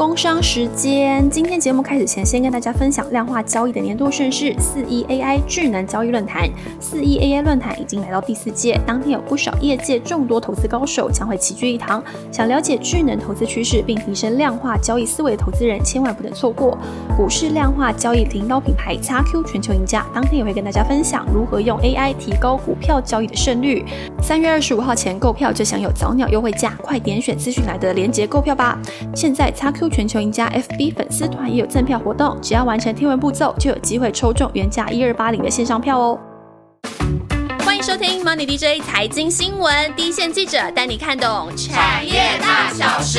工商时间，今天节目开始前，先跟大家分享量化交易的年度盛事——四一 AI 智能交易论坛。四一 AI 论坛已经来到第四届，当天有不少业界众多投资高手将会齐聚一堂。想了解智能投资趋势并提升量化交易思维的投资人，千万不能错过。股市量化交易领导品牌 XQ 全球赢家，当天也会跟大家分享如何用 AI 提高股票交易的胜率。三月二十五号前购票就享有早鸟优惠价，快点选资讯来的链接购票吧。现在 XQ 全球赢家 FB 粉丝团也有赠票活动，只要完成天文步骤，就有机会抽中原价一二八零的线上票哦。欢迎收听 Money DJ 财经新闻，第一线记者带你看懂产业大小事。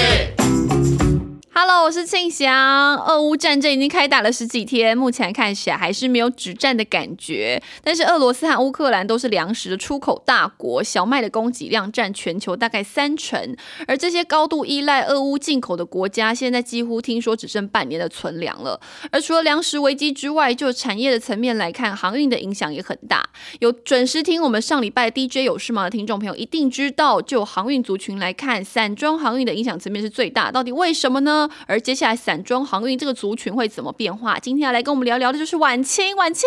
Hello，我是庆祥。俄乌战争已经开打了十几天，目前看起来还是没有止战的感觉。但是俄罗斯和乌克兰都是粮食的出口大国，小麦的供给量占全球大概三成。而这些高度依赖俄乌进口的国家，现在几乎听说只剩半年的存粮了。而除了粮食危机之外，就产业的层面来看，航运的影响也很大。有准时听我们上礼拜 DJ 有事吗的听众朋友一定知道，就航运族群来看，散装航运的影响层面是最大。到底为什么呢？而接下来散装航运这个族群会怎么变化？今天要来跟我们聊聊的就是晚清。晚清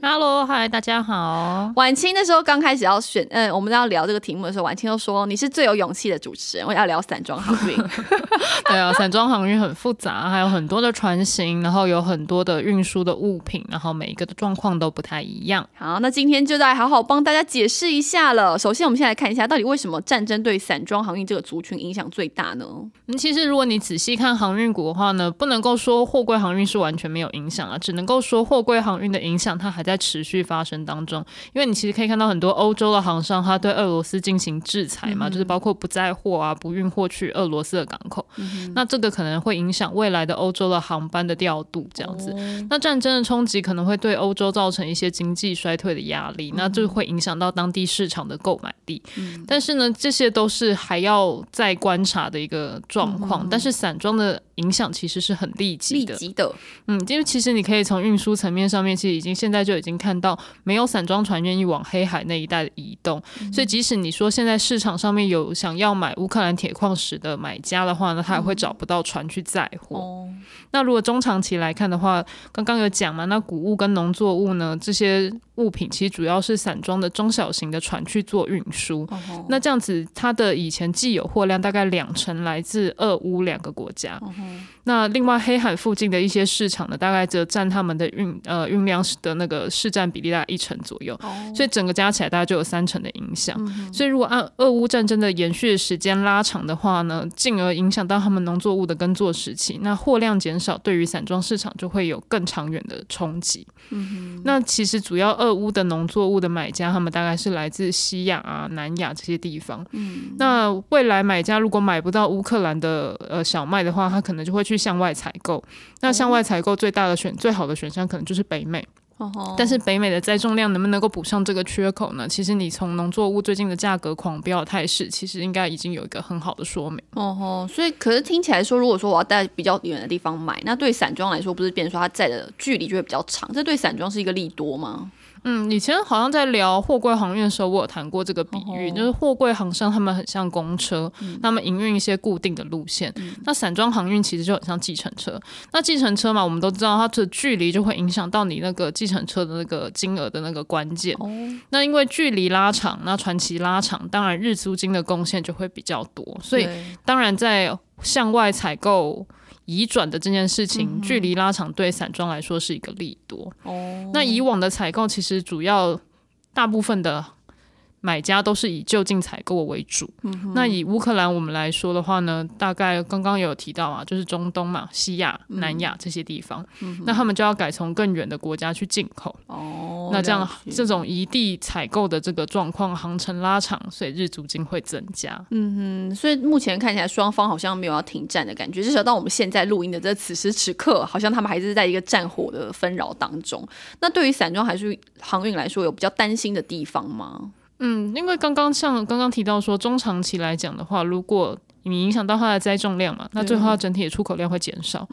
，Hello，嗨，大家好。晚清那时候刚开始要选，嗯，我们要聊这个题目的时候，晚清就说你是最有勇气的主持人，我要聊散装航运。对啊，散装航运很复杂，还有很多的船型，然后有很多的运输的物品，然后每一个的状况都不太一样。好，那今天就来好好帮大家解释一下了。首先，我们先来看一下，到底为什么战争对散装航运这个族群影响最大呢？嗯，其实如果你仔细看。航运股的话呢，不能够说货柜航运是完全没有影响啊，只能够说货柜航运的影响它还在持续发生当中。因为你其实可以看到很多欧洲的航商，他对俄罗斯进行制裁嘛，就是包括不载货啊，不运货去俄罗斯的港口。那这个可能会影响未来的欧洲的航班的调度，这样子。那战争的冲击可能会对欧洲造成一些经济衰退的压力，那就会影响到当地市场的购买力。但是呢，这些都是还要再观察的一个状况。但是散装的。的影响其实是很立即的，立即的，嗯，因为其实你可以从运输层面上面，其实已经现在就已经看到没有散装船愿意往黑海那一带的移动，所以即使你说现在市场上面有想要买乌克兰铁矿石的买家的话呢，他也会找不到船去载货。那如果中长期来看的话，刚刚有讲嘛，那谷物跟农作物呢这些。物品其实主要是散装的中小型的船去做运输，那这样子它的以前既有货量大概两成来自俄乌两个国家，Mm-hmm. 那另外黑海附近的一些市场呢，大概则占他们的运呃运量的那个市占比例大概一成左右，所以整个加起来大概就有三成的影响。所以如果按俄乌战争的延续时间拉长的话呢，进而影响到他们农作物的耕作时期，那货量减少对于散装市场就会有更长远的冲击。那其实主要。俄乌的农作物的买家，他们大概是来自西亚啊、南亚这些地方。嗯，那未来买家如果买不到乌克兰的呃小麦的话，他可能就会去向外采购。那向外采购最大的选最好的选项，可能就是北美。但是北美的栽种量能不能够补上这个缺口呢？其实你从农作物最近的价格狂飙的态势，其实应该已经有一个很好的说明。哦吼，所以可是听起来说，如果说我要在比较远的地方买，那对散装来说，不是变说它在的距离就会比较长，这对散装是一个利多吗？嗯，以前好像在聊货柜航运的时候，我有谈过这个比喻，就是货柜航商他们很像公车，他们营运一些固定的路线。那散装航运其实就很像计程车。那计程车嘛，我们都知道它的距离就会影响到你那个计程车的那个金额的那个关键。那因为距离拉长，那传奇拉长，当然日租金的贡献就会比较多。所以当然在向外采购。移转的这件事情，距离拉长对散装来说是一个利多。哦，那以往的采购其实主要大部分的。买家都是以就近采购为主。嗯那以乌克兰我们来说的话呢，大概刚刚有提到啊，就是中东嘛、西亚、南亚这些地方，那他们就要改从更远的国家去进口。哦，那这样这种一地采购的这个状况，航程拉长，所以日租金会增加。嗯哼，所以目前看起来双方好像没有要停战的感觉，至少到我们现在录音的这此时此刻，好像他们还是在一个战火的纷扰当中。那对于散装还是航运来说，有比较担心的地方吗？嗯，因为刚刚像刚刚提到说，中长期来讲的话，如果你影响到它的栽种量嘛，那最后它整体的出口量会减少。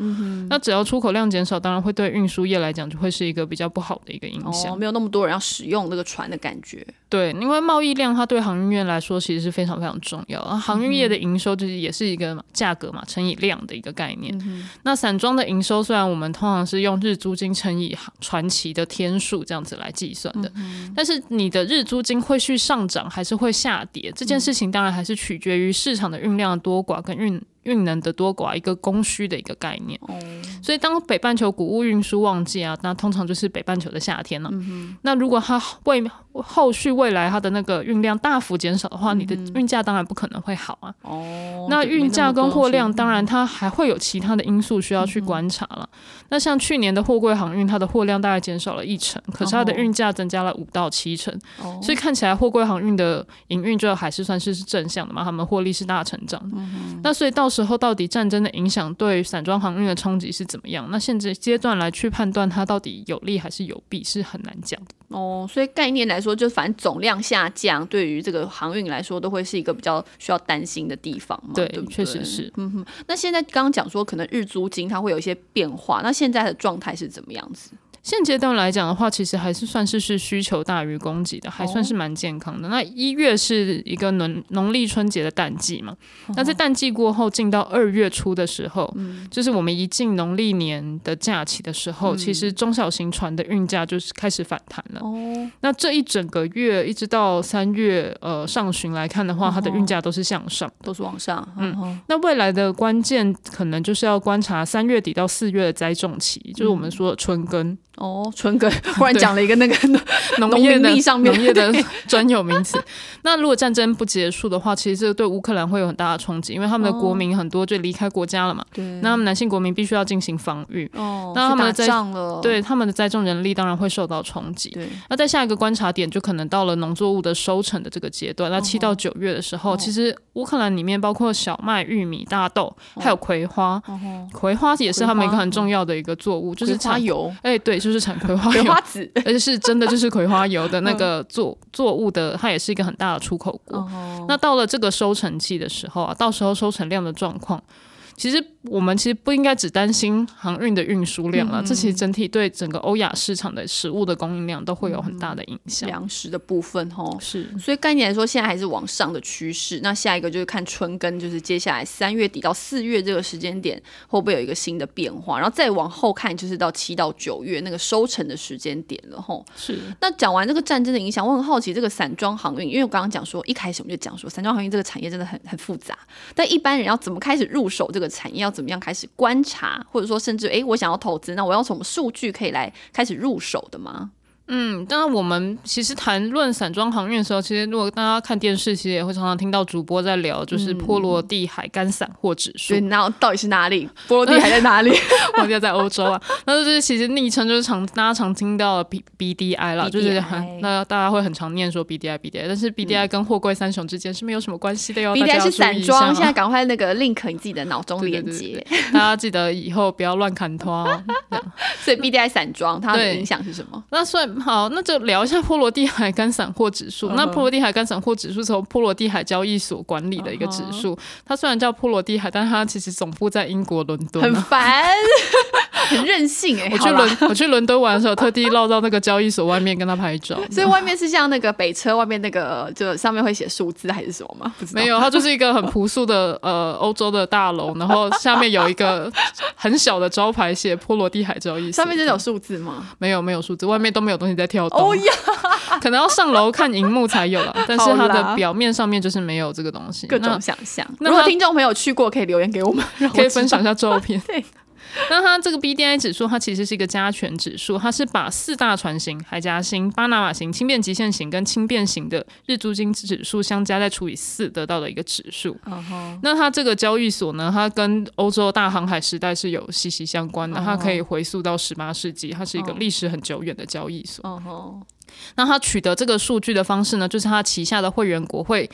那只要出口量减少，当然会对运输业来讲就会是一个比较不好的一个影响。哦，没有那么多人要使用那个船的感觉。对，因为贸易量它对航运业来说其实是非常非常重要。啊航运业的营收就是也是一个价格嘛乘以量的一个概念。那散装的营收虽然我们通常是用日租金乘以船期的天数这样子来计算的，但是你的日租金会去上涨还是会下跌？这件事情当然还是取决于市场的运量多寡跟运。运能的多寡，一个供需的一个概念。哦，所以当北半球谷物运输旺季啊，那通常就是北半球的夏天了。嗯那如果它未后续未来它的那个运量大幅减少的话，你的运价当然不可能会好啊。哦。那运价跟货量，当然它还会有其他的因素需要去观察了。那像去年的货柜航运，它的货量大概减少了一成，可是它的运价增加了五到七成。哦。所以看起来货柜航运的营运就还是算是是正向的嘛，他们获利是大成长。嗯那所以到时候到底战争的影响对散装航运的冲击是怎么样？那现在阶段来去判断它到底有利还是有弊是很难讲的哦。所以概念来说，就反正总量下降，对于这个航运来说，都会是一个比较需要担心的地方嘛。对，确实是。嗯哼。那现在刚刚讲说，可能日租金它会有一些变化，那现在的状态是怎么样子？现阶段来讲的话，其实还是算是是需求大于供给的，还算是蛮健康的。那一月是一个农农历春节的淡季嘛，那在淡季过后，进到二月初的时候，就是我们一进农历年的假期的时候，其实中小型船的运价就是开始反弹了。哦，那这一整个月一直到三月呃上旬来看的话，它的运价都是向上，都是往上。嗯，那未来的关键可能就是要观察三月底到四月的栽种期，就是我们说的春耕。哦，春哥 忽然讲了一个那个 农业的上面农业的专有名词。那如果战争不结束的话，其实这个对乌克兰会有很大的冲击，因为他们的国民很多就离开国家了嘛。对。那他们男性国民必须要进行防御。哦。那他们在了。对他们的栽种人力当然会受到冲击。对。那在下一个观察点，就可能到了农作物的收成的这个阶段。那七到九月的时候，其实乌克兰里面包括小麦、玉米、大豆，还有葵花。哦葵花也是他们一个很重要的一个作物，就是花油。哎，对，就是产葵花。花籽，而且是真的，就是葵花油的那个作作物的，它也是一个很大的出口国。那到了这个收成期的时候啊，到时候收成量的状况。其实我们其实不应该只担心航运的运输量了，这其实整体对整个欧亚市场的食物的供应量都会有很大的影响。粮食的部分，哦是，所以概念来说，现在还是往上的趋势。那下一个就是看春耕，就是接下来三月底到四月这个时间点会不会有一个新的变化，然后再往后看就是到七到九月那个收成的时间点了，吼是。那讲完这个战争的影响，我很好奇这个散装航运，因为我刚刚讲说一开始我们就讲说散装航运这个产业真的很很复杂，但一般人要怎么开始入手这个？产业怎么样开始观察，或者说甚至诶，我想要投资，那我要从数据可以来开始入手的吗？嗯，当然，我们其实谈论散装航运的时候，其实如果大家看电视，其实也会常常听到主播在聊，就是波罗的海干散货指数。对，那到底是哪里？波罗的海在哪里？我记得在欧洲啊。那就是其实昵称就是常大家常听到 B B D I 了，就是很那大家会很常念说 B D I B D I，但是 B D I 跟货柜三雄之间是没有什么关系的哟。B D I 是散装，现在赶快那个 link 你自己的脑中连接，大家记得以后不要乱砍拖。所以 B D I 散装它的影响是什么？那算好，那就聊。一下波罗的海干散货指数。那波罗的海干散货指数从波罗的海交易所管理的一个指数。它虽然叫波罗的海，但它其实总部在英国伦敦。很烦，很任性哎！我去伦我去伦敦玩的时候，特地绕到那个交易所外面跟他拍照。所以外面是像那个北车外面那个，就上面会写数字还是什么吗？没有，它就是一个很朴素的呃欧洲的大楼，然后下面有一个很小的招牌写波罗的海交易所。上面有数字吗？没有，没有数字，外面都没有东西在跳动。可能要上楼看荧幕才有了，但是它的表面上面就是没有这个东西。各种想象。如果听众朋友去过，可以留言给我们，可以分享一下照片。对。那它这个 B D I 指数，它其实是一个加权指数，它是把四大船型海峡型、巴拿马型、轻便极限型跟轻便型的日租金指数相加，再除以四得到的一个指数。那它这个交易所呢，它跟欧洲大航海时代是有息息相关的，它可以回溯到十八世纪，它是一个历史很久远的交易所。那他取得这个数据的方式呢，就是他旗下的会员国会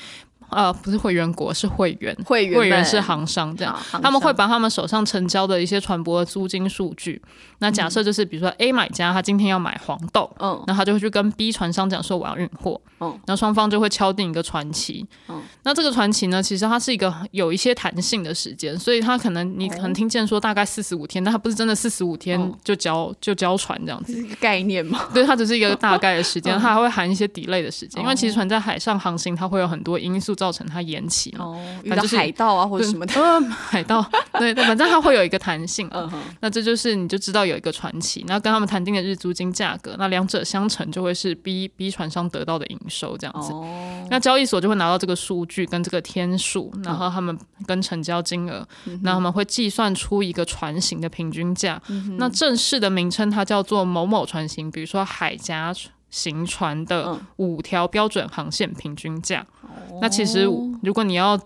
呃，不是会员国，是会员，会员会员是行商这样，他们会把他们手上成交的一些船舶的租金数据。那假设就是比如说 A 买家他今天要买黄豆，嗯。那他就会去跟 B 船商讲说我要运货，嗯。然后双方就会敲定一个船期，嗯。那这个船期呢，其实它是一个有一些弹性的时间，所以它可能你可能听见说大概四十五天，但它不是真的四十五天嗯就交就交船这样子，一个概念嘛？对，它只是一个大概的时间，嗯。它还会含一些 delay 的时间，因为其实哦。船在海上航行，它会有很多因素造成它延期嘛。哦，遇到反正就是海盗啊或者什么的，呃，海盗，对对，反正它会有一个弹性。嗯哼，那这就是你就知道有一个传奇，那跟他们谈定的日租金价格，那两者相乘就会是 B B 船商得到的营收这样子。哦，那交易所就会拿到这个数据跟这个天数，然后他们跟成交金额，那他们会计算出一个船型的平均价。那正式的名称它叫做某某船型，比如说海峡行船的嗯五条标准航线平均价。那其实哦如果你要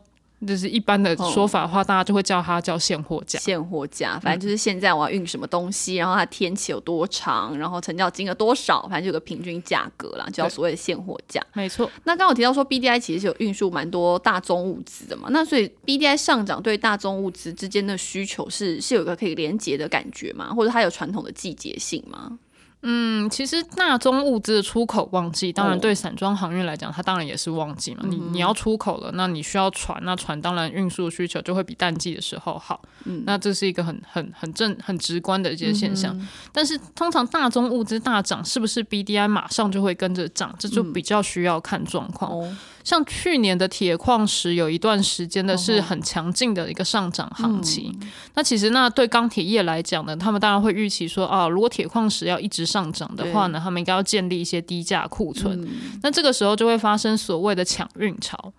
就是一般的说法的话，大家就会叫它叫现货价。现货价，反正就是现在我要运什么东西，然后它天期有多长，然后成交金额多少，反正就有个平均价格啦，叫所谓的现货价。没错，那刚刚有提到说 BDI 其实是有运输蛮多大宗物资的嘛，那所以 BDI 上涨对大宗物资之间的需求是是有一个可以连接的感觉吗？或者它有传统的季节性吗？嗯，其实大宗物资的出口旺季，当然哦对散装航运来讲，它当然也是旺季嘛。你你要出口了，那你需要船，那船当然运输需求就会比淡季的时候好。嗯，那这是一个很很很正很直观的一些现象。但是通常大宗物资大涨，是不是 BDI 马上就会跟着涨？这就比较需要看状况。哦，像去年的铁矿石有一段时间的是很强劲的一个上涨行情。那其实那对钢铁业来讲呢，他们当然会预期说啊，如果铁矿石要一直上涨的话呢，他们应该要建立一些低价库存。那这个时候就会发生所谓的抢运潮。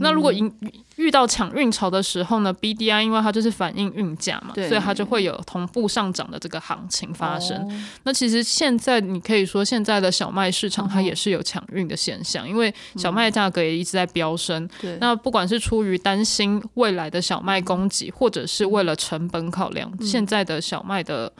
那如果遇遇到抢运潮的时候呢，BDI 因为它就是反映运价嘛，所以它就会有同步上涨的这个行情发生。哦。那其实现在你可以说，现在的小麦市场它也是有抢运的现象，因为小麦价格也一直在飙升。对，那不管是出于担心未来的小麦供给，或者是为了成本考量，现在的小麦的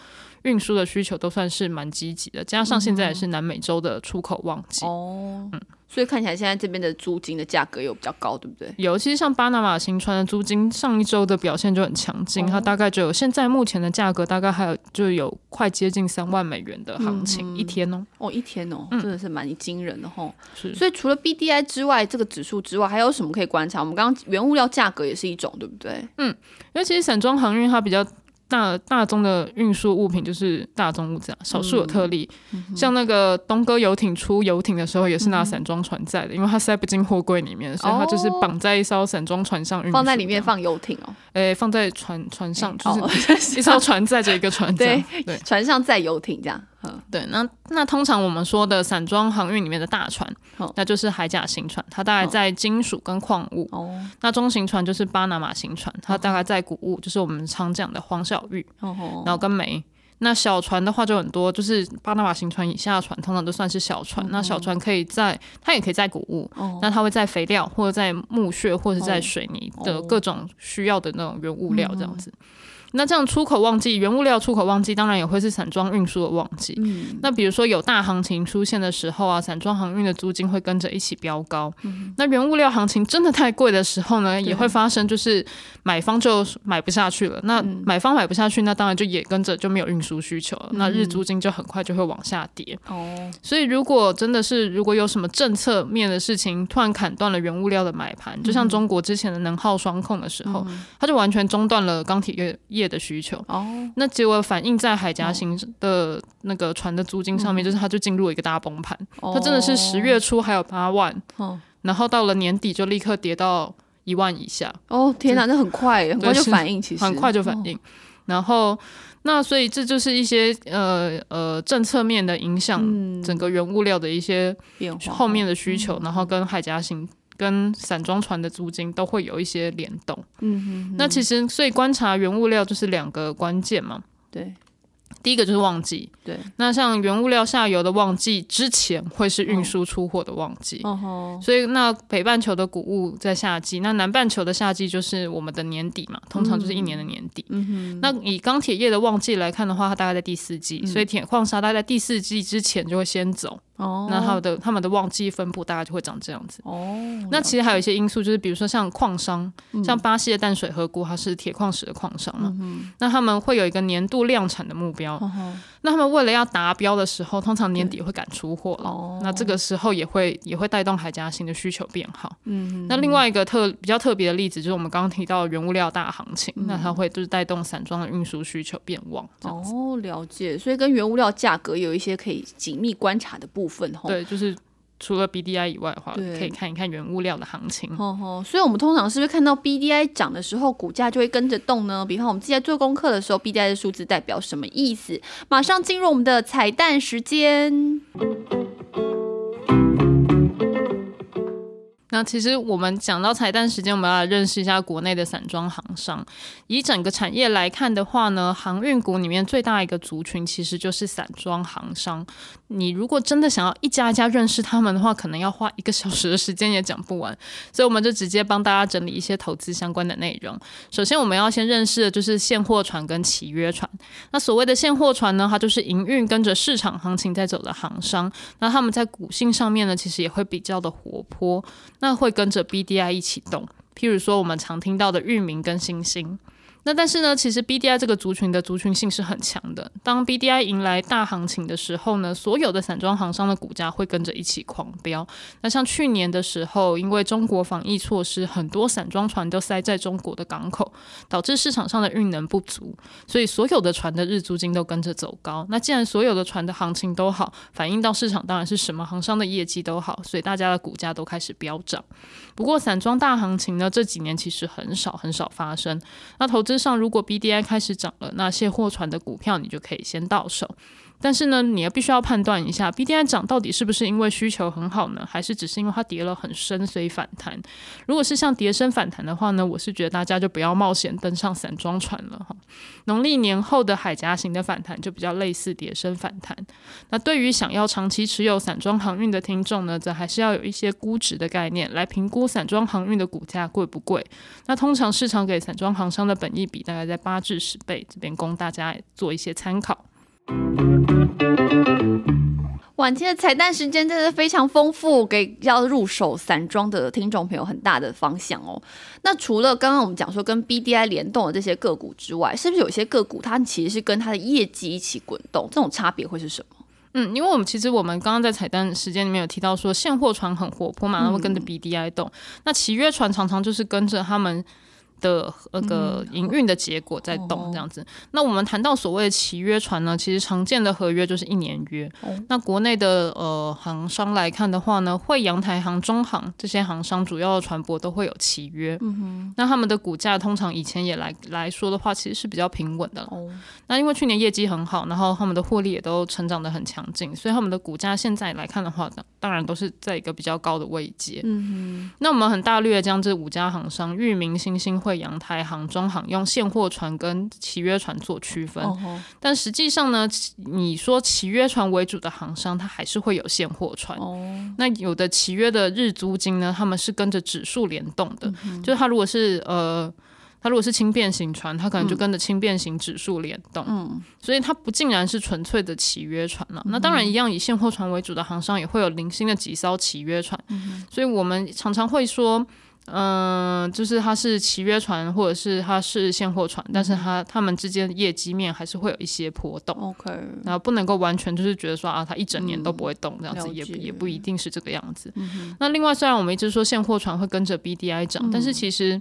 运输的需求都算是蛮积极的。加上现在也是南美洲的出口旺季，哦，嗯所以看起来现在这边的租金的价格又比较高，对不对？尤其是像巴拿马新船的租金，上一周的表现就很强劲，它大概就有现在目前的价格大概还有就有快接近三万美元的行情、一天哦。哦，一天哦，真的是蛮惊人的吼。是所以除了 BDI 之外，这个指数之外，还有什么可以观察？我们刚刚原物料价格也是一种，对不对？因为其实散装航运它比较大大宗的运输物品就是大宗物资啊，少数有特例，嗯像那个东哥游艇出游艇的时候也是拿散装船载的，因为它塞不进货柜里面，所以它就是绑在一艘散装船上运放在里面，放游艇哦，诶、放在船船上，就哦是 一艘船载着一个船对。船上载游艇这样。嗯对，那那通常我们说的散装航运里面的大船，哦那就是海甲型船，它大概在金属跟矿物。哦。那中型船就是巴拿马型船，它大概在谷物，就是我们常讲的黄小玉，哦然后跟煤。那小船的话就很多，就是巴拿马型船以下的船通常都算是小船。那小船可以在它也可以在谷物，哦。那它会在肥料或者在木屑或者在水泥的各种需要的那种原物料这样子。那这样出口旺季，原物料出口旺季，当然也会是散装运输的旺季。嗯那比如说有大行情出现的时候啊，散装航运的租金会跟着一起飙高。那原物料行情真的太贵的时候呢，也会发生就是买方就买不下去了。那买方买不下去，那当然就也跟着就没有运输需求了。那日租金就很快就会往下跌。哦所以如果真的是如果有什么政策面的事情突然砍断了原物料的买盘，就像中国之前的能耗双控的时候，它就完全中断了钢铁业业的需求。哦。那结果反映在海峡型的那个船的租金上面，就是它就进入了一个大崩盘。它真的是十月初还有八万，哦。然后到了年底就立刻跌到一万以下，哦天哪，那很快，很快就反应，其实。很快就反应。然后，那所以这就是一些呃呃政策面的影响，整个原物料的一些变化后面的需求，然后跟海峡型。跟散装船的租金都会有一些联动。嗯哼那其实，所以观察原物料就是两个关键嘛。对第一个就是旺季，对那像原物料下游的旺季之前会是运输出货的旺季，哦吼所以那北半球的谷物在夏季，那南半球的夏季就是我们的年底嘛，通常就是一年的年底。嗯那以钢铁业的旺季来看的话，它大概在第四季，所以铁矿砂大概在第四季之前就会先走。那他们的他们的旺季分布大概就会长这样子。哦，那其实还有一些因素，就是比如说像矿商，像巴西的淡水河谷，它是铁矿石的矿商嘛，那他们会有一个年度量产的目标。那他们为了要达标的时候，通常年底会赶出货了。那这个时候也会也会带动海嘉型的需求变好。嗯，那另外一个特比较特别的例子，就是我们刚刚提到原物料大行情，那它会就是带动散装的运输需求变旺。哦，了解。所以跟原物料价格有一些可以紧密观察的部分。对，就是除了 BDI 以外的话，可以看一看原物料的行情。哦所以我们通常是不是看到 BDI 涨的时候，股价就会跟着动呢？比方我们自己在做功课的时候，BDI 的数字代表什么意思？马上进入我们的彩蛋时间。那其实我们讲到彩蛋时间，我们要来认识一下国内的散装行商。以整个产业来看的话呢，航运股里面最大一个族群其实就是散装行商。你如果真的想要一家一家认识他们的话，可能要花一个小时的时间也讲不完。所以我们就直接帮大家整理一些投资相关的内容。首先我们要先认识的就是现货船跟契约船。那所谓的现货船呢，它就是营运跟着市场行情在走的行商。那他们在股性上面呢，其实也会比较的活泼。那会跟着 BDI 一起动，譬如说我们常听到的域名跟星星。那但是呢，其实 B D I 这个族群的族群性是很强的。当 B D I 迎来大行情的时候呢，所有的散装行商的股价会跟着一起狂飙。那像去年的时候，因为中国防疫措施，很多散装船都塞在中国的港口，导致市场上的运能不足，所以所有的船的日租金都跟着走高。那既然所有的船的行情都好，反映到市场当然是什么行商的业绩都好，所以大家的股价都开始飙涨。不过散装大行情呢，这几年其实很少很少发生。那投资。上如果 B D I 开始涨了，那卸货船的股票你就可以先到手。但是呢，你要必须要判断一下，B D I 涨到底是不是因为需求很好呢，还是只是因为它跌了很深所以反弹？如果是像跌深反弹的话呢，我是觉得大家就不要冒险登上散装船了哈。农历年后的海峡型的反弹就比较类似跌深反弹。那对于想要长期持有散装航运的听众呢，则还是要有一些估值的概念来评估散装航运的股价贵不贵。那通常市场给散装航商的本益比大概在八至十倍，这边供大家做一些参考。晚期的彩蛋时间真的非常丰富，给要入手散装的听众朋友很大的方向哦。那除了刚刚我们讲说跟 BDI 联动的这些个股之外，是不是有些个股它其实是跟它的业绩一起滚动？这种差别会是什么？嗯，因为我们其实我们刚刚在彩蛋时间里面有提到说，现货船很活泼嘛，它会跟着 BDI 动。那契约船常常就是跟着他们。的那个营运的结果在动这样子，那我们谈到所谓的契约船呢，其实常见的合约就是一年约。那国内的呃航商来看的话呢，惠阳台航、中航这些航商主要的船舶都会有契约。嗯哼，那他们的股价通常以前也来来说的话，其实是比较平稳的。哦，那因为去年业绩很好，然后他们的获利也都成长的很强劲，所以他们的股价现在来看的话，当然都是在一个比较高的位阶。嗯哼，那我们很大略将这五家航商，裕民、新兴、汇。阳台航、中航用现货船跟契约船做区分，但实际上呢，你说契约船为主的航商，它还是会有现货船。那有的契约的日租金呢，他们是跟着指数联动的，就是它如果是呃，它如果是轻便型船，它可能就跟着轻便型指数联动。嗯，所以它不竟然是纯粹的契约船了。那当然，一样以现货船为主的航商也会有零星的几艘契约船。所以我们常常会说。嗯，就是它是契约船，或者是它是现货船，但是它它们之间业绩面还是会有一些波动。OK，然后不能够完全就是觉得说啊，它一整年都不会动这样子，也也不一定是这个样子。那另外，虽然我们一直说现货船会跟着 BDI 涨，但是其实。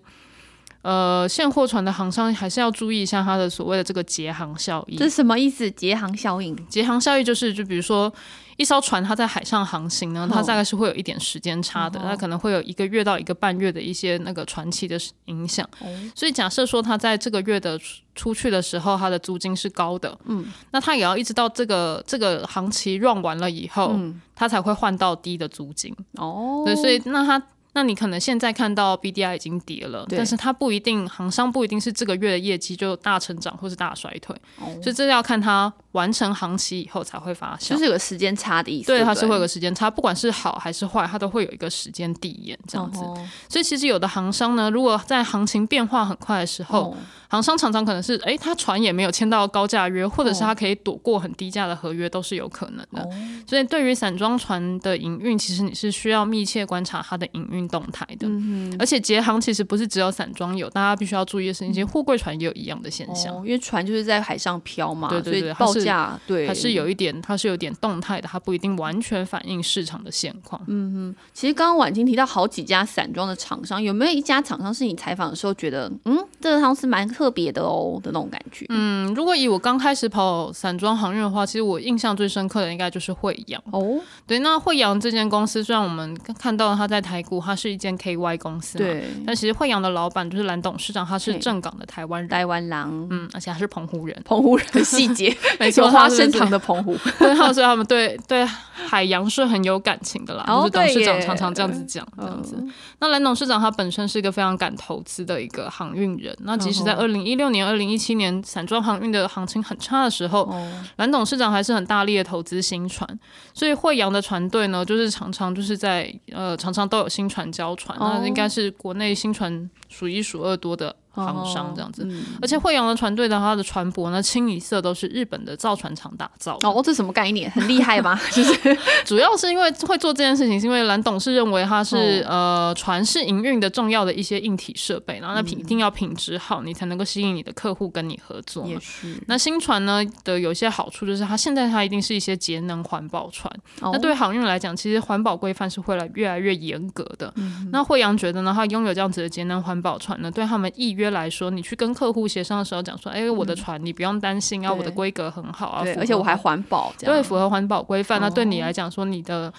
呃，现货船的航商还是要注意一下它的所谓的这个结航效应。这是什么意思？结航效应？结航效应就是，就比如说一艘船它在海上航行呢，它大概是会有一点时间差的，它可能会有一个月到一个半月的一些那个船期的影响。所以假设说它在这个月的出去的时候，它的租金是高的，嗯，那它也要一直到这个这个航期 run 完了以后，它才会换到低的租金。哦，对，所以那它。那你可能现在看到 B D I 已经跌了，但是它不一定，行商不一定是这个月的业绩就大成长或是大衰退，所以这要看它完成行期以后才会发生，就是有个时间差的意思。对，它是会有个时间差，不管是好还是坏，它都会有一个时间递延这样子。所以其实有的行商呢，如果在行情变化很快的时候，行商常常可能是，哎，他船也没有签到高价约，或者是他可以躲过很低价的合约，都是有可能的。所以对于散装船的营运，其实你是需要密切观察它的营运动态的。嗯而且捷航其实不是只有散装有，大家必须要注意的事情，其实货柜船也有一样的现象。哦，因为船就是在海上漂嘛，对对对所以报价对它是有一点，它是有点动态的，它不一定完全反映市场的现况。嗯其实刚刚婉清提到好几家散装的厂商，有没有一家厂商是你采访的时候觉得，嗯，这个汤是蛮特别的哦的那种感觉？嗯，如果以我刚开始跑散装航运的话，其实我印象最深刻的应该就是惠阳。哦，对，那惠阳这间公司，虽然我们看到它在台股，它是一间 KY 公司嘛，对，但其实惠阳的老板就是蓝董事长，他是正港的台湾人，台湾狼，嗯，而且他是澎湖人，澎湖人的细节，没错，花生糖的澎湖，对，所以他们对对海洋是很有感情的啦，哦就是董事长常常这样子讲，这样子。嗯。那蓝董事长他本身是一个非常敢投资的一个航运人，那即使在嗯二零一六年、二零一七年散装航运的行情很差的时候，哦，蓝董事长还是很大力的投资新船，所以惠阳的船队呢，就是常常就是在呃常常都有新船交船，哦。那应该是国内新船数一数二多的航商这样子。嗯而且惠阳的船队的它的船舶呢，清一色都是日本的造船厂打造。哦，这什么概念？很厉害吧？就是主要是因为会做这件事情，是因为蓝董事认为它是、呃船是营运的重要的一些硬体设备，然后那品、一定要品质好，你才能够吸引你的客户跟你合作嘛也。是，那新船呢的有些好处就是它现在它一定是一些节能环保船，哦那对航运来讲，其实环保规范是会来越来越严格的。那惠阳觉得呢，它拥有这样子的节能环保船呢，对他们预约来说，你去跟客户协商的时候讲说，哎、我的船你不用担心啊，对我的规格很好啊，而且我还环保，对符合环保规范，那对你哦。来讲说你的。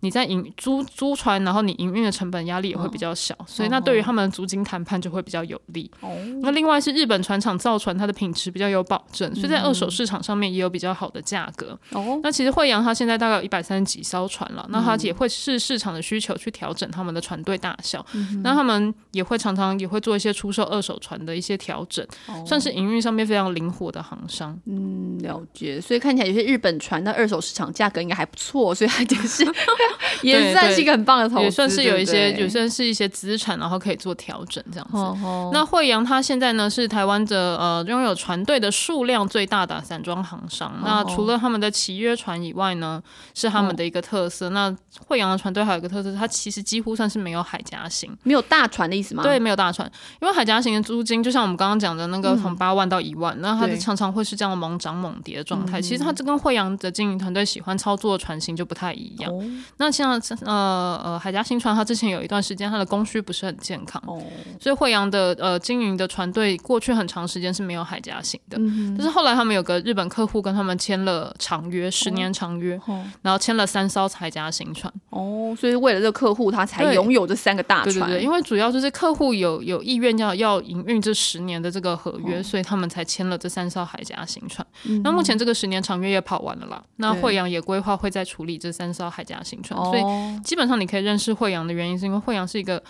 你在营租租船，然后你营运的成本压力也会比较小，所以那对于他们的租金谈判就会比较有利。哦，那另外是日本船厂造船，它的品质比较有保证，所以在二手市场上面也有比较好的价格。哦，那其实惠阳它现在大概有一百三十几艘船了，那它也会视市场的需求去调整他们的船队大小，那他们也会常常也会做一些出售二手船的一些调整，算是营运上面非常灵活的行商。嗯，了解。所以看起来有些日本船的二手市场价格应该还不错，所以它就是 也算是一个很棒的投资，也算是有一些，对不对有算是一些资产，然后可以做调整这样子。哦哦那惠阳它现在呢是台湾的呃拥有船队的数量最大的散装行商。那除了他们的契约船以外呢，是他们的一个特色。那惠阳的船队还有一个特色，它其实几乎算是没有海峡型，没有大船的意思吗？对，没有大船，因为海峡型的租金就像我们刚刚讲的那个从八万到一万，那它对的常常会是这样猛涨猛跌的状态。其实它这跟惠阳的经营团队喜欢操作的船型就不太一样。哦那像呃呃海家新船，它之前有一段时间它的供需不是很健康，哦，所以惠阳的呃经营的船队过去很长时间是没有海家型的。但是后来他们有个日本客户跟他们签了长约，十年长约，哦然后签了三艘海家型船。哦，所以为了这个客户，他才拥有这三个大船。对对对，因为主要就是客户有有意愿要要营运这十年的这个合约，所以他们才签了这三艘海家型船。那目前这个十年长约也跑完了啦，那惠阳也规划会再处理这三艘海家型船，所以哦，基本上你可以认识惠阳的原因，是因为惠阳是一个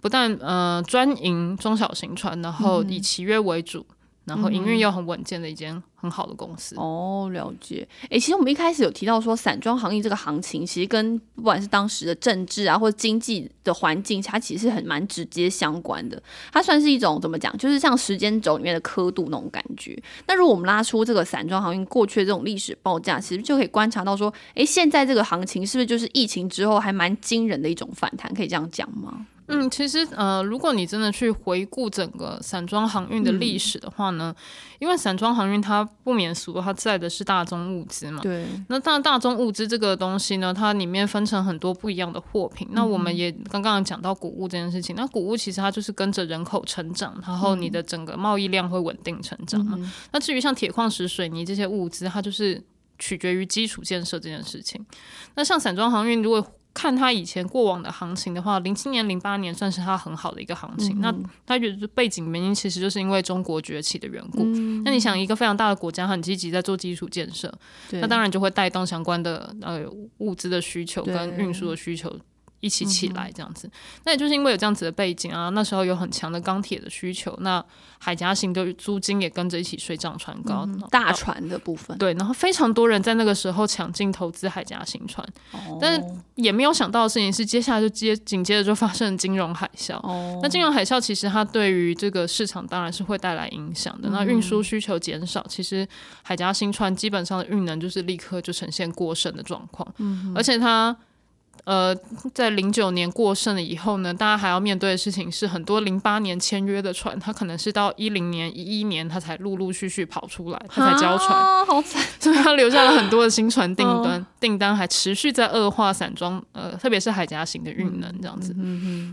不但呃专营中小型船，然后以契约为主，然后营运又很稳健的一间很好的公司。哦，了解。诶，其实我们一开始有提到说，散装行业这个行情，其实跟不管是当时的政治啊，或者经济的环境，它其实是很蛮直接相关的。它算是一种怎么讲，就是像时间轴里面的刻度那种感觉。那如果我们拉出这个散装航运过去的这种历史报价，其实就可以观察到说，诶，现在这个行情是不是就是疫情之后还蛮惊人的一种反弹？可以这样讲吗？嗯，其实呃，如果你真的去回顾整个散装航运的历史的话呢，因为散装航运它不免俗，它载的是大宗物资嘛。对，那大大宗物资这个东西呢，它里面分成很多不一样的货品。那我们也刚刚讲到谷物这件事情，那谷物其实它就是跟着人口成长，然后你的整个贸易量会稳定成长嘛。那至于像铁矿石、水泥这些物资，它就是取决于基础建设这件事情。那像散装航运，如果看他以前过往的行情的话，零七年、零八年算是他很好的一个行情。那他觉得背景原因，其实就是因为中国崛起的缘故。那你想，一个非常大的国家很积极在做基础建设，那当然就会带动相关的呃物资的需求跟运输的需求。一一起起来这样子。那也就是因为有这样子的背景啊，那时候有很强的钢铁的需求，那海峡型的租金也跟着一起水涨船高。大船的部分对，然后非常多人在那个时候抢进投资海峡型船，但是也没有想到的事情是，接下来就接紧接着就发生金融海啸。那金融海啸其实它对于这个市场当然是会带来影响的。那运输需求减少，其实海峡新船基本上的运能就是立刻就呈现过剩的状况，嗯而且它。呃，在零九年过剩了以后呢，大家还要面对的事情是，很多零八年签约的船，它可能是到一零年、一一年，它才陆陆续续跑出来，它才交船，好惨，所以它留下了很多的新船订单，订单还持续在恶化散装，呃，特别是海峡型的运能这样子。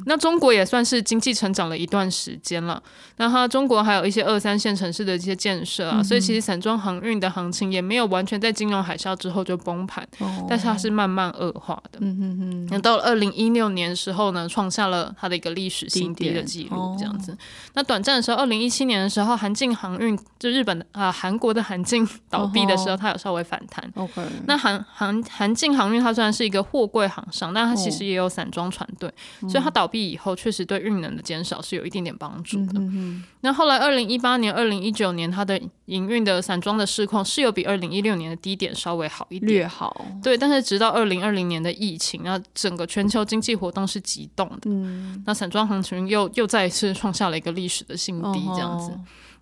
那中国也算是经济成长了一段时间了，那它中国还有一些二三线城市的一些建设啊，所以其实散装航运的行情也没有完全在金融海啸之后就崩盘，但是它是慢慢恶化的。嗯嗯。那到了二零一六年时候呢，创下了它的一个历史新低的记录，这样子。那短暂的时候，二零一七年的时候，韩进航运就日本的啊韩国的韩进倒闭的时候，它有稍微反弹。OK，那韩韩韩进航运它虽然是一个货柜航商，但它其实也有散装船队，所以它倒闭以后，确实对运能的减少是有一点点帮助的。那后来二零一八年、二零一九年，它的营运的散装的市况是有比二零一六年的低点稍微好一点，略好。对，但是直到二零二零年的疫情，那整个全球经济活动是急动的，嗯，那散装行情又又再一次创下了一个历史的新低，这样子。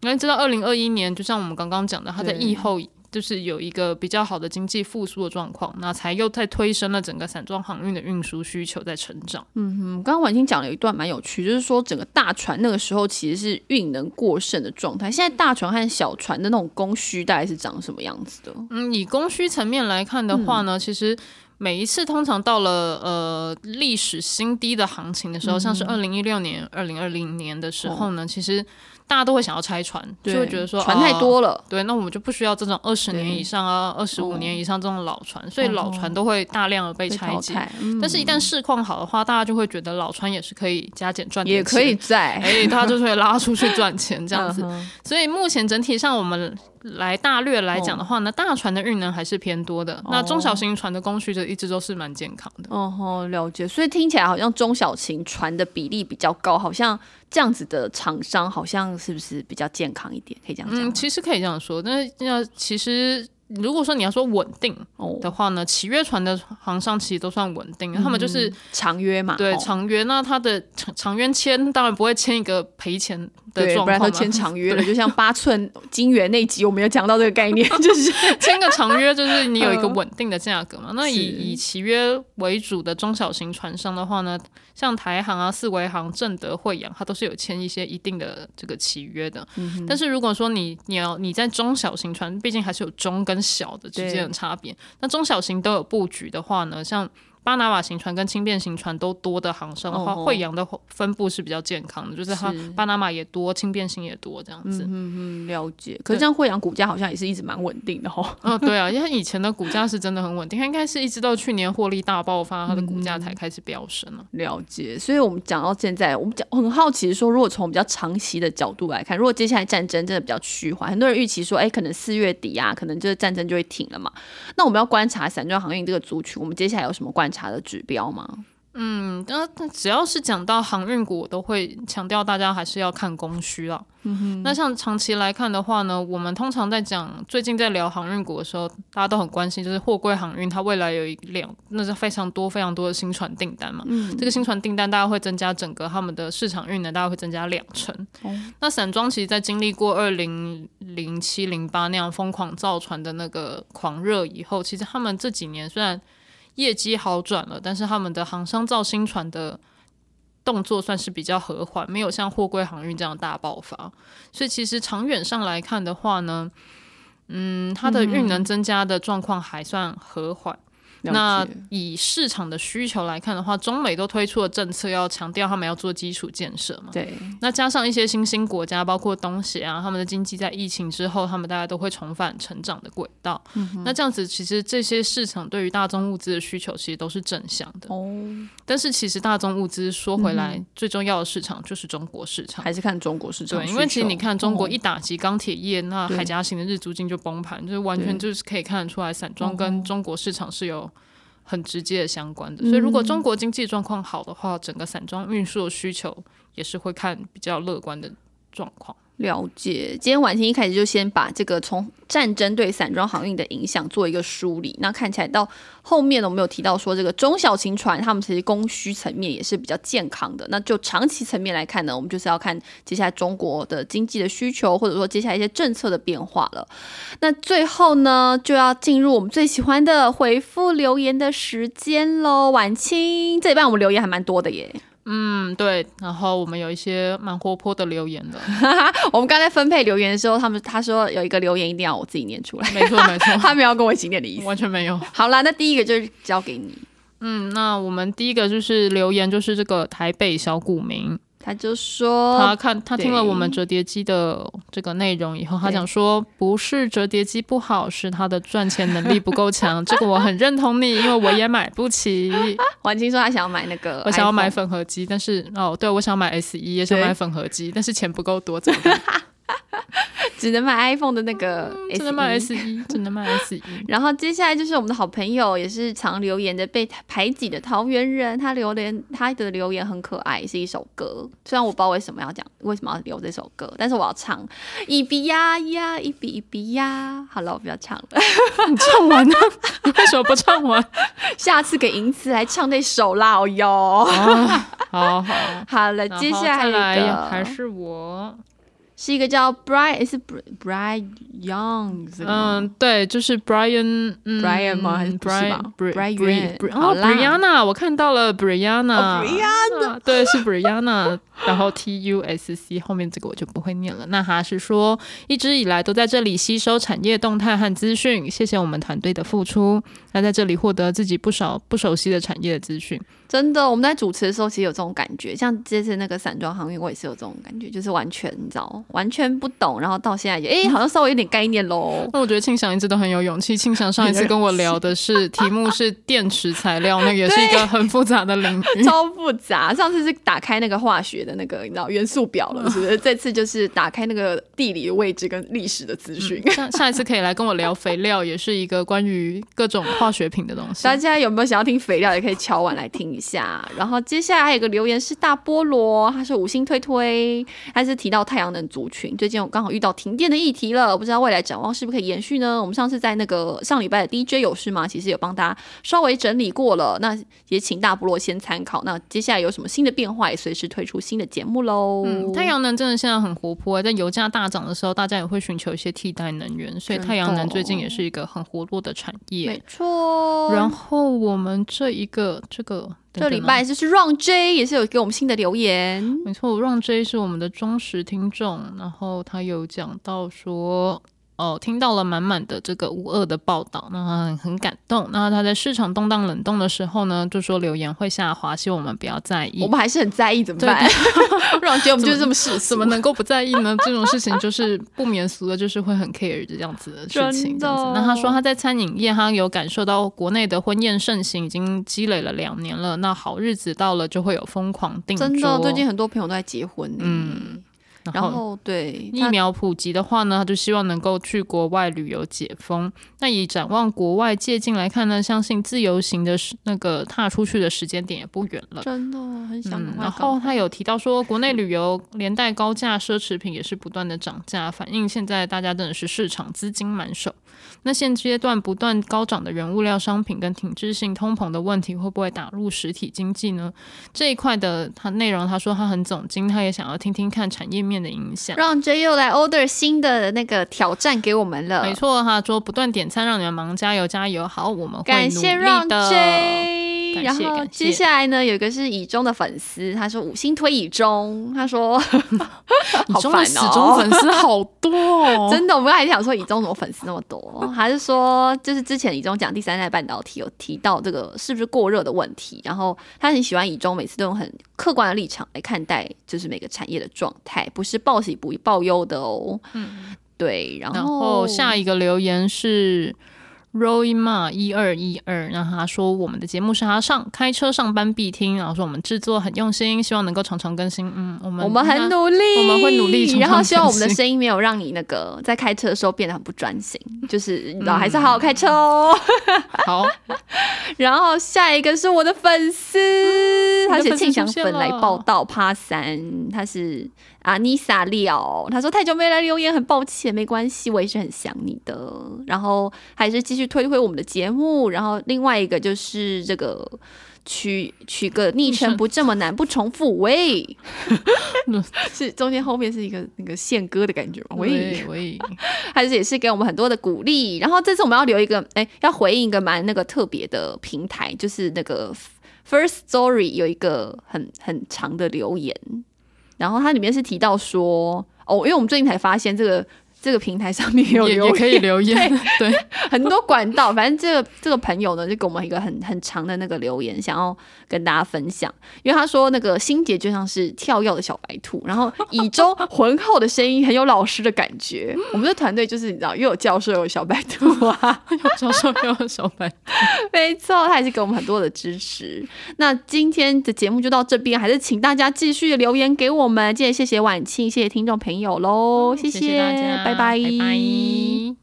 那直到二零二一年，就像我们刚刚讲的，它在疫后。就是有一个比较好的经济复苏的状况，那才又在推升了整个散装航运的运输需求在成长。嗯哼，刚刚婉清讲了一段蛮有趣，就是说整个大船那个时候其实是运能过剩的状态，现在大船和小船的那种供需大概是长什么样子的？嗯，以供需层面来看的话呢，其实每一次通常到了呃历史新低的行情的时候，像是二零一六年、二零二零年的时候呢，其实。大家都会想要拆船，就会觉得说船太多了，对，那我们就不需要这种二十年以上啊、二十五年以上这种老船，所以老船都会大量的被拆解。但是，一旦市况好的话，大家就会觉得老船也是可以加减赚，也可以在，哎，大家就是会拉出去赚钱这样子。所以目前整体上我们。来大略来讲的话呢，大船的运能还是偏多的，那中小型船的供需就一直都是蛮健康的。哦吼，了解。所以听起来好像中小型船的比例比较高，好像这样子的厂商好像是不是比较健康一点？可以这样讲？嗯，其实可以这样说。但是要其实如果说你要说稳定的话呢，契约船的航商其实都算稳定，他们就是长约嘛。对，长约。那他的长长约签当然不会签一个赔钱。对，不然都签长约了，就像八寸金元那集，我们有讲到这个概念，就是签个长约，就是你有一个稳定的价格嘛。那以以契约为主的中小型船商的话呢，像台航啊、四维航、正德、惠阳，它都是有签一些一定的这个契约的。但是如果说你你要你在中小型船，毕竟还是有中跟小的之间的差别。那中小型都有布局的话呢，像。巴拿马型船跟轻便型船都多的航商的话，惠阳的分布是比较健康的，就是它巴拿马也多，轻便型也多这样子。嗯嗯，了解。可是这样惠阳股价好像也是一直蛮稳定的哈。嗯，对啊，因为以前的股价是真的很稳定，它应该是一直到去年获利大爆发，它的股价才开始飙升了。了解。所以我们讲到现在，我们讲很好奇说，如果从比较长期的角度来看，如果接下来战争真的比较趋缓，很多人预期说，哎，可能四月底啊，可能这个战争就会停了嘛。那我们要观察散装航运这个族群，我们接下来有什么观？查的指标吗？嗯，那只要是讲到航运股，我都会强调大家还是要看供需啊。嗯哼，那像长期来看的话呢，我们通常在讲最近在聊航运股的时候，大家都很关心，就是货柜航运它未来有一两那是非常多非常多的新船订单嘛。嗯，这个新船订单大概会增加整个他们的市场运能，大概会增加两成。哦，那散装其实，在经历过二零零七零八那样疯狂造船的那个狂热以后，其实他们这几年虽然业绩好转了，但是他们的航商造新船的动作算是比较和缓，没有像货柜航运这样大爆发。所以其实长远上来看的话呢，嗯，它的运能增加的状况还算和缓。那以市场的需求来看的话，中美都推出了政策，要强调他们要做基础建设嘛。对。那加上一些新兴国家，包括东协啊，他们的经济在疫情之后，他们大家都会重返成长的轨道。嗯。那这样子，其实这些市场对于大宗物资的需求，其实都是正向的。哦。但是其实大宗物资说回来，最重要的市场就是中国市场，还是看中国市场。对，因为其实你看中国一打击钢铁业，那海峡型的日租金就崩盘，就是完全就是可以看得出来，散装跟中国市场是有。很直接的相关的。所以如果中国经济状况好的话，整个散装运输的需求也是会看比较乐观的状况。了解，今天晚清一开始就先把这个从战争对散装航运的影响做一个梳理。那看起来到后面呢，我们有提到说，这个中小型船他们其实供需层面也是比较健康的。那就长期层面来看呢，我们就是要看接下来中国的经济的需求，或者说接下来一些政策的变化了。那最后呢，就要进入我们最喜欢的回复留言的时间喽。晚清这一半我们留言还蛮多的耶。嗯，对，然后我们有一些蛮活泼的留言的。我们刚才分配留言的时候，他们他说有一个留言一定要我自己念出来，没错没错，他没有跟我一起念的意思，完全没有。好啦，那第一个就是交给你。嗯，那我们第一个就是留言，就是这个台北小股民。他就说，他看他听了我们折叠机的这个内容以后，他想说，不是折叠机不好，是他的赚钱能力不够强。这个我很认同你，因为我也买不起。婉清说他想要买那个，我想要买粉盒机，但是哦，对我想买 S 一，也想买粉盒机，但是钱不够多，怎么办？只能买 iPhone 的那个，只能买 S 一，只能买 S 一。然后接下来就是我们的好朋友，也是常留言的被排挤的桃园人，他留言他的留言很可爱，是一首歌。虽然我不知道为什么要讲，为什么要留这首歌，但是我要唱一比呀呀，一比一比呀。好了，我不要唱了。你唱完了？你为什么不唱完？下次给银子来唱那首啦，哦哟。好好 好了，接下来还是我。是一个叫 Brian，是 Brian Young，嗯，对，就是 brian brian 嘛还是 brian brian brian 哦，Brianna，我看到了 Brianna，对，是 Brianna。然后 T U S C 后面这个我就不会念了。那他是说，一直以来都在这里吸收产业动态和资讯，谢谢我们团队的付出。那在这里获得自己不少不熟悉的产业的资讯。真的，我们在主持的时候其实有这种感觉，像这次那个散装航运，我也是有这种感觉，就是完全你知道，完全不懂，然后到现在也哎，好像稍微有点概念喽。那我觉得庆祥一直都很有勇气。庆祥上一次跟我聊的是 题目是电池材料，那个也是一个很复杂的领域，超复杂。上次是打开那个化学的。那个你知道元素表了，是不是？这次就是打开那个地理位置跟历史的资讯。上上一次可以来跟我聊肥料，也是一个关于各种化学品的东西。大家有没有想要听肥料，也可以敲完来听一下。然后接下来还有个留言是大菠萝，他是五星推推，他是提到太阳能族群。最近我刚好遇到停电的议题了，不知道未来展望是不是可以延续呢？我们上次在那个 上礼拜的 DJ 有事吗？其实有帮大家稍微整理过了，那也请大菠萝先参考。那接下来有什么新的变化，也随时推出新。的节目喽，嗯，太阳能真的现在很活泼，在油价大涨的时候，大家也会寻求一些替代能源，所以太阳能最近也是一个很活络的产业，没错。然后我们这一个这个这礼拜就是 Run J 也是有给我们新的留言，没错，Run J 是我们的忠实听众，然后他有讲到说。哦，听到了满满的这个无恶的报道，那很感动。那他在市场动荡冷冻的时候呢，就说留言会下滑，希望我们不要在意。我们还是很在意，怎么办？让觉得我们就是这么世怎么能够不在意呢？这种事情就是不免俗的，就是会很 care 这样子的事情。这样子。那他说他在餐饮业，他有感受到国内的婚宴盛行，已经积累了两年了。那好日子到了，就会有疯狂订真的，最近很多朋友都在结婚。嗯。然后对疫苗普及的话呢，他就希望能够去国外旅游解封。那以展望国外借镜来看呢，相信自由行的那个踏出去的时间点也不远了。真的很想。然后他有提到说，国内旅游连带高价奢侈品也是不断的涨价，反映现在大家真的是市场资金满手。那现阶段不断高涨的原物料商品跟停滞性通膨的问题，会不会打入实体经济呢？这一块的他内容，他说他很总经，他也想要听听看产业面的影响。让 J 又来 order 新的那个挑战给我们了。没错，他说不断点餐让你们忙，加油加油！好，我们感谢让 J。然后接下来呢，有一个是以中的粉丝，他说五星推以中，他说 以中的死忠粉丝好多，哦，真的，我们还想说以中怎么粉丝那么多，还是说就是之前以中讲第三代半导体有提到这个是不是过热的问题，然后他很喜欢以中每次都用很客观的立场来看待，就是每个产业的状态，不是报喜不报忧的哦。嗯，对，然后下一个留言是。Roy Ma 一二一二，然后他说我们的节目是他上开车上班必听，然后说我们制作很用心，希望能够常常更新。嗯，我们我们很努力，我们会努力常常然后希望我们的声音没有让你那个在开车的时候变得很不专心，就是你知道还是好好开车哦。好，然后下一个是我的粉丝，他写庆祥粉来报道趴三，他是阿妮萨廖，他说太久没来留言，很抱歉，没关系，我也是很想你的。然后还是继续推推我们的节目，然后另外一个就是这个。取取个昵称不这么难，不重复喂，是中间后面是一个那个宪歌的感觉吗？喂，喂喂，还是也是给我们很多的鼓励。然后这次我们要留一个，哎，要回应一个蛮那个特别的平台，就是那个 First Story 有一个很很长的留言，然后它里面是提到说，哦，因为我们最近才发现这个。这个平台上面有，可以留言，对，很多管道。反正这个这个朋友呢，就给我们一个很很长的那个留言，想要跟大家分享。因为他说那个心姐就像是跳跃的小白兔，然后以中浑厚的声音很有老师的感觉。我们的团队就是你知道，又有教授又有小白兔啊，有教授又有小白，没错，他也是给我们很多的支持。那今天的节目就到这边，还是请大家继续留言给我们。今天谢谢婉庆，谢谢听众朋友喽，谢谢谢大家，拜拜拜拜。